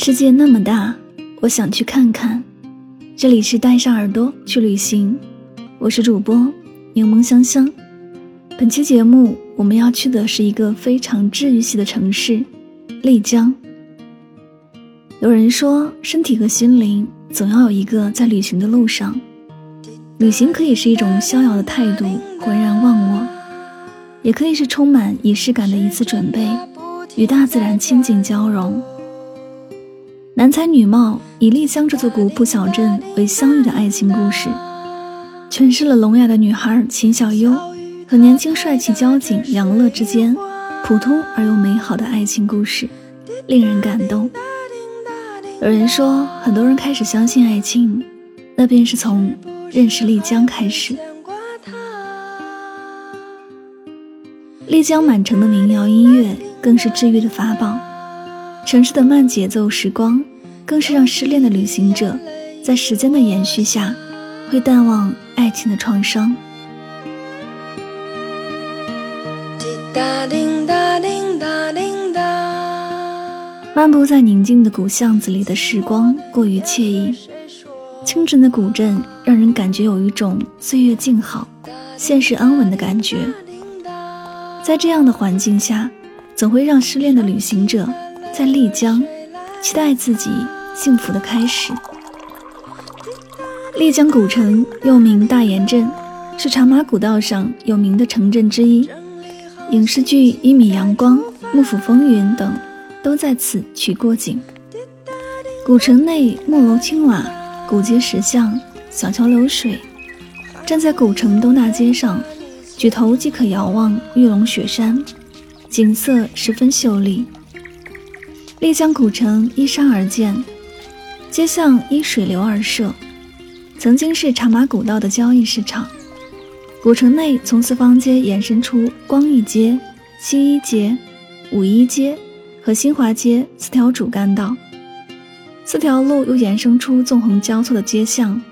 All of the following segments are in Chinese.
世界那么大，我想去看看。这里是带上耳朵去旅行，我是主播柠檬香香。本期节目我们要去的是一个非常治愈系的城市——丽江。有人说，身体和心灵总要有一个在旅行的路上。旅行可以是一种逍遥的态度，浑然忘我；也可以是充满仪式感的一次准备，与大自然亲近交融。男才女貌，以丽江这座古朴小镇为相遇的爱情故事，诠释了聋哑的女孩秦小优和年轻帅气交警杨乐之间普通而又美好的爱情故事，令人感动。有人说，很多人开始相信爱情，那便是从认识丽江开始。丽江满城的民谣音乐更是治愈的法宝。城市的慢节奏时光，更是让失恋的旅行者，在时间的延续下，会淡忘爱情的创伤。漫步在宁静的古巷子里的时光过于惬意，清晨的古镇让人感觉有一种岁月静好、现实安稳的感觉。在这样的环境下，总会让失恋的旅行者。在丽江，期待自己幸福的开始。丽江古城又名大研镇，是茶马古道上有名的城镇之一。影视剧《一米阳光》《幕府风云》等都在此取过景。古城内木楼青瓦，古街石巷，小桥流水。站在古城东大街上，举头即可遥望玉龙雪山，景色十分秀丽。丽江古城依山而建，街巷依水流而设，曾经是茶马古道的交易市场。古城内从四方街延伸出光义街、新一街、五一街和新华街四条主干道，四条路又延伸出纵横交错的街巷，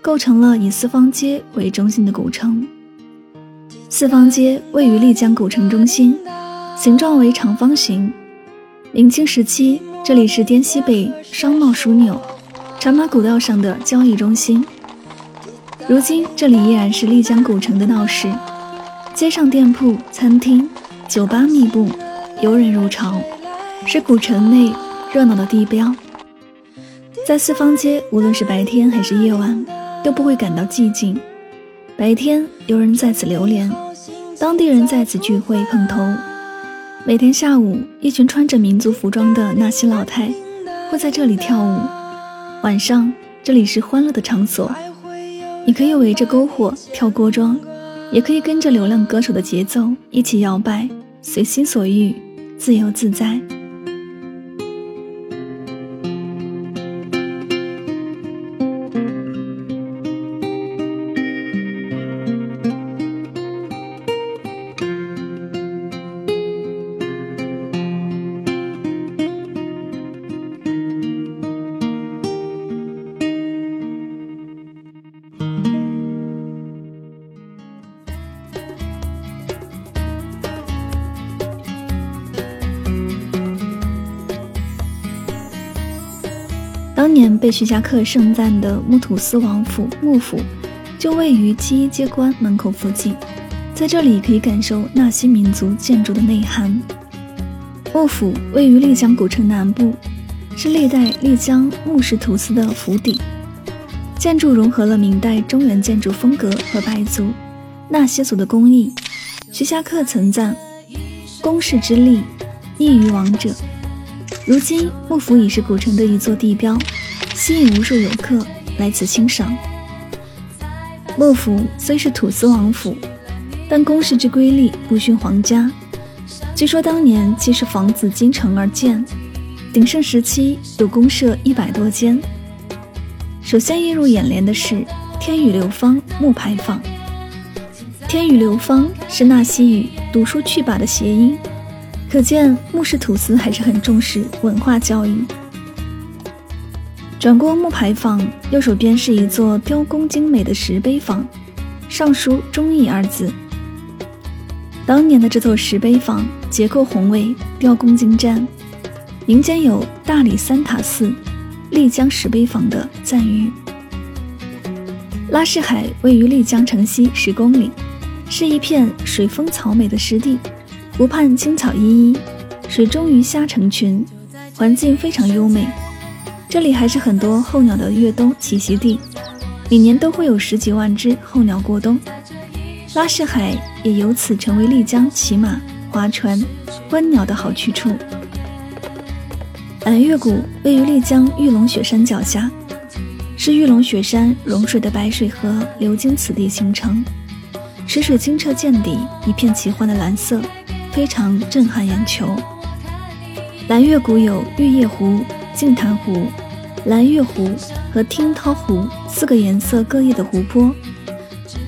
构成了以四方街为中心的古城。四方街位于丽江古城中心，形状为长方形。明清时期，这里是滇西北商贸枢纽、茶马古道上的交易中心。如今，这里依然是丽江古城的闹市，街上店铺、餐厅、酒吧密布，游人如潮，是古城内热闹的地标。在四方街，无论是白天还是夜晚，都不会感到寂静。白天，游人在此流连，当地人在此聚会碰头。每天下午，一群穿着民族服装的纳西老太会在这里跳舞。晚上，这里是欢乐的场所，你可以围着篝火跳锅庄，也可以跟着流浪歌手的节奏一起摇摆，随心所欲，自由自在。当年被徐霞客盛赞的木土司王府幕府，就位于七一街关门口附近，在这里可以感受纳西民族建筑的内涵。幕府位于丽江古城南部，是历代丽江木氏土司的府邸，建筑融合了明代中原建筑风格和白族、纳西族的工艺。徐霞客曾赞：“宫室之丽，异于王者。”如今，幕府已是古城的一座地标，吸引无数游客来此欣赏。幕府虽是土司王府，但宫室之瑰丽不逊皇家。据说当年既是房子京城而建，鼎盛时期有宫舍一百多间。首先映入眼帘的是天宇流芳木牌坊。天宇流芳是纳西语“读书去吧”的谐音，可见木氏土司还是很重视文化教育。转过木牌坊，右手边是一座雕工精美的石碑坊，上书“忠义”二字。当年的这座石碑坊结构宏伟，雕工精湛，民间有“大理三塔寺，丽江石碑坊”的赞誉。拉市海位于丽江城西十公里。是一片水丰草美的湿地，湖畔青草依依，水中鱼虾成群，环境非常优美。这里还是很多候鸟的越冬栖息地，每年都会有十几万只候鸟过冬。拉市海也由此成为丽江骑马、划船、观鸟的好去处。蓝月谷位于丽江玉龙雪山脚下，是玉龙雪山融水的白水河流经此地形成。池水清澈见底，一片奇幻的蓝色，非常震撼眼球。蓝月谷有玉叶湖、净潭湖、蓝月湖和听涛湖四个颜色各异的湖泊，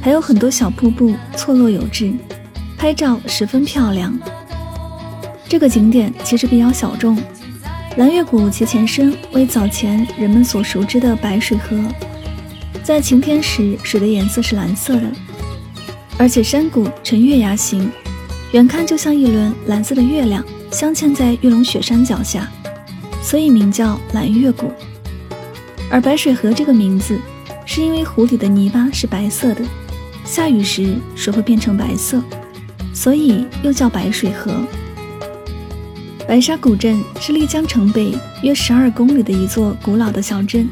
还有很多小瀑布错落有致，拍照十分漂亮。这个景点其实比较小众。蓝月谷其前身为早前人们所熟知的白水河，在晴天时水的颜色是蓝色的。而且山谷呈月牙形，远看就像一轮蓝色的月亮镶嵌在玉龙雪山脚下，所以名叫蓝月谷。而白水河这个名字，是因为湖底的泥巴是白色的，下雨时水会变成白色，所以又叫白水河。白沙古镇是丽江城北约十二公里的一座古老的小镇，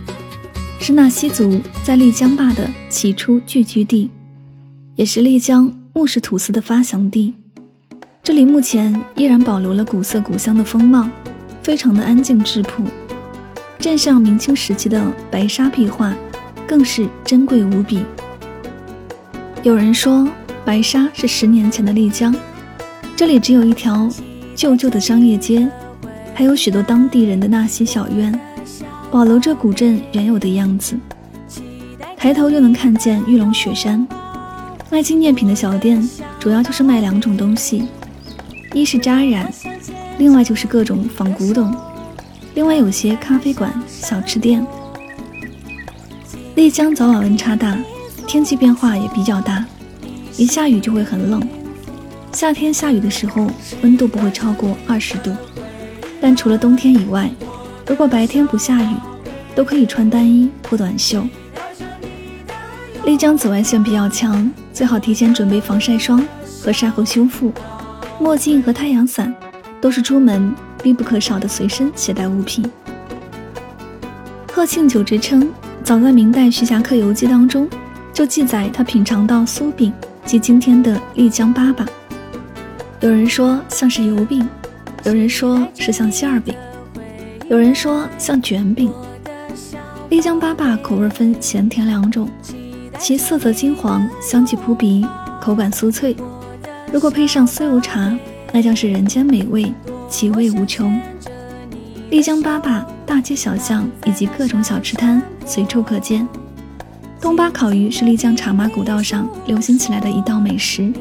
是纳西族在丽江坝的起初聚居地。也是丽江木氏土司的发祥地，这里目前依然保留了古色古香的风貌，非常的安静质朴。镇上明清时期的白沙壁画更是珍贵无比。有人说，白沙是十年前的丽江，这里只有一条旧旧的商业街，还有许多当地人的纳西小院，保留着古镇原有的样子。抬头就能看见玉龙雪山。卖纪念品的小店主要就是卖两种东西，一是扎染，另外就是各种仿古董，另外有些咖啡馆、小吃店。丽江早晚温差大，天气变化也比较大，一下雨就会很冷。夏天下雨的时候，温度不会超过二十度，但除了冬天以外，如果白天不下雨，都可以穿单衣或短袖。丽江紫外线比较强。最好提前准备防晒霜和晒后修复，墨镜和太阳伞都是出门必不可少的随身携带物品。贺庆酒之称，早在明代《徐霞客游记》当中就记载他品尝到酥饼及今天的丽江粑粑。有人说像是油饼，有人说是像馅儿饼，有人说像卷饼。丽江粑粑口味分咸甜两种。其色泽金黄，香气扑鼻，口感酥脆。如果配上酥油茶，那将是人间美味，其味无穷。丽江粑粑，大街小巷以及各种小吃摊随处可见。东巴烤鱼是丽江茶马古道上流行起来的一道美食。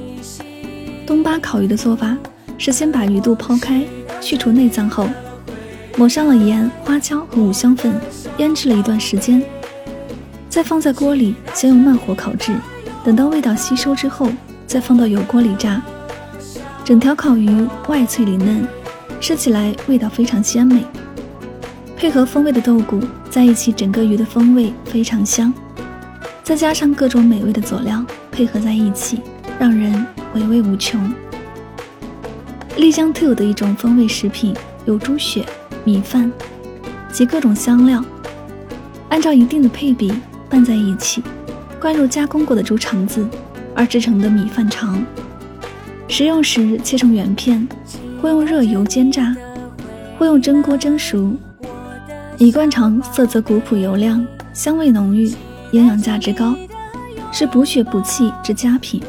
东巴烤鱼的做法是先把鱼肚剖开，去除内脏后，抹上了盐、花椒和五香粉，腌制了一段时间。再放在锅里，先用慢火烤制，等到味道吸收之后，再放到油锅里炸。整条烤鱼外脆里嫩，吃起来味道非常鲜美。配合风味的豆鼓在一起，整个鱼的风味非常香。再加上各种美味的佐料配合在一起，让人回味无穷。丽江特有的一种风味食品有猪血、米饭及各种香料，按照一定的配比拌在一起，灌入加工过的猪肠子而制成的米饭肠。食用时切成圆片，或用热油煎炸，或用蒸锅蒸熟。米灌肠色泽古朴油亮，香味浓郁，营养价值高，是补血补气之佳品。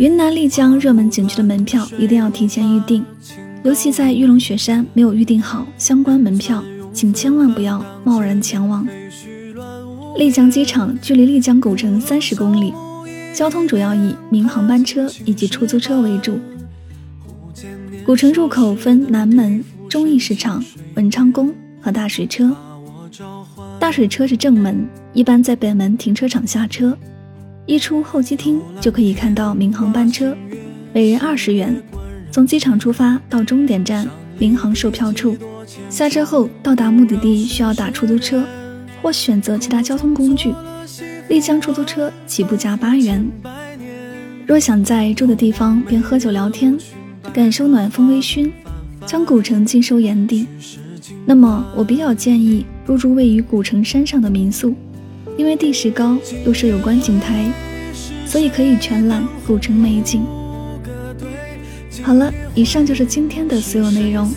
云南丽江热门景区的门票一定要提前预订，尤其在玉龙雪山没有预订好相关门票，请千万不要贸然前往。丽江机场距离丽江古城三十公里，交通主要以民航班车以及出租车为主。古城入口分南门、忠义市场、文昌宫和大水车。大水车是正门，一般在北门停车场下车。一出候机厅就可以看到民航班车，每人二十元，从机场出发到终点站民航售票处，下车后到达目的地需要打出租车或选择其他交通工具。丽江出租车起步价八元。若想在住的地方边喝酒聊天，感受暖风微醺，将古城尽收眼底，那么我比较建议入住位于古城山上的民宿。因为地势高，又设有观景台，所以可以全览古城美景。好了，以上就是今天的所有内容。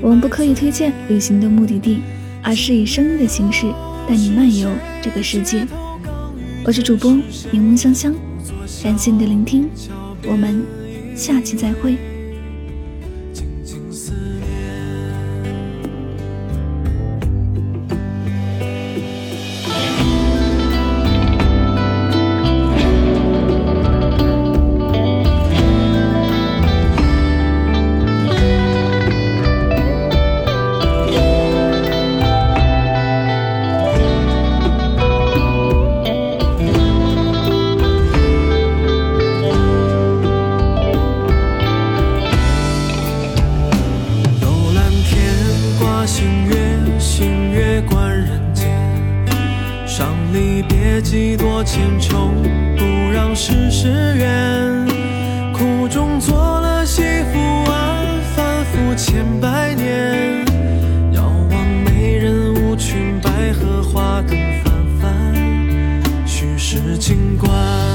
我们不刻意推荐旅行的目的地，而是以声音的形式带你漫游这个世界。我是主播柠檬香香，感谢你的聆听，我们下期再会。是情关。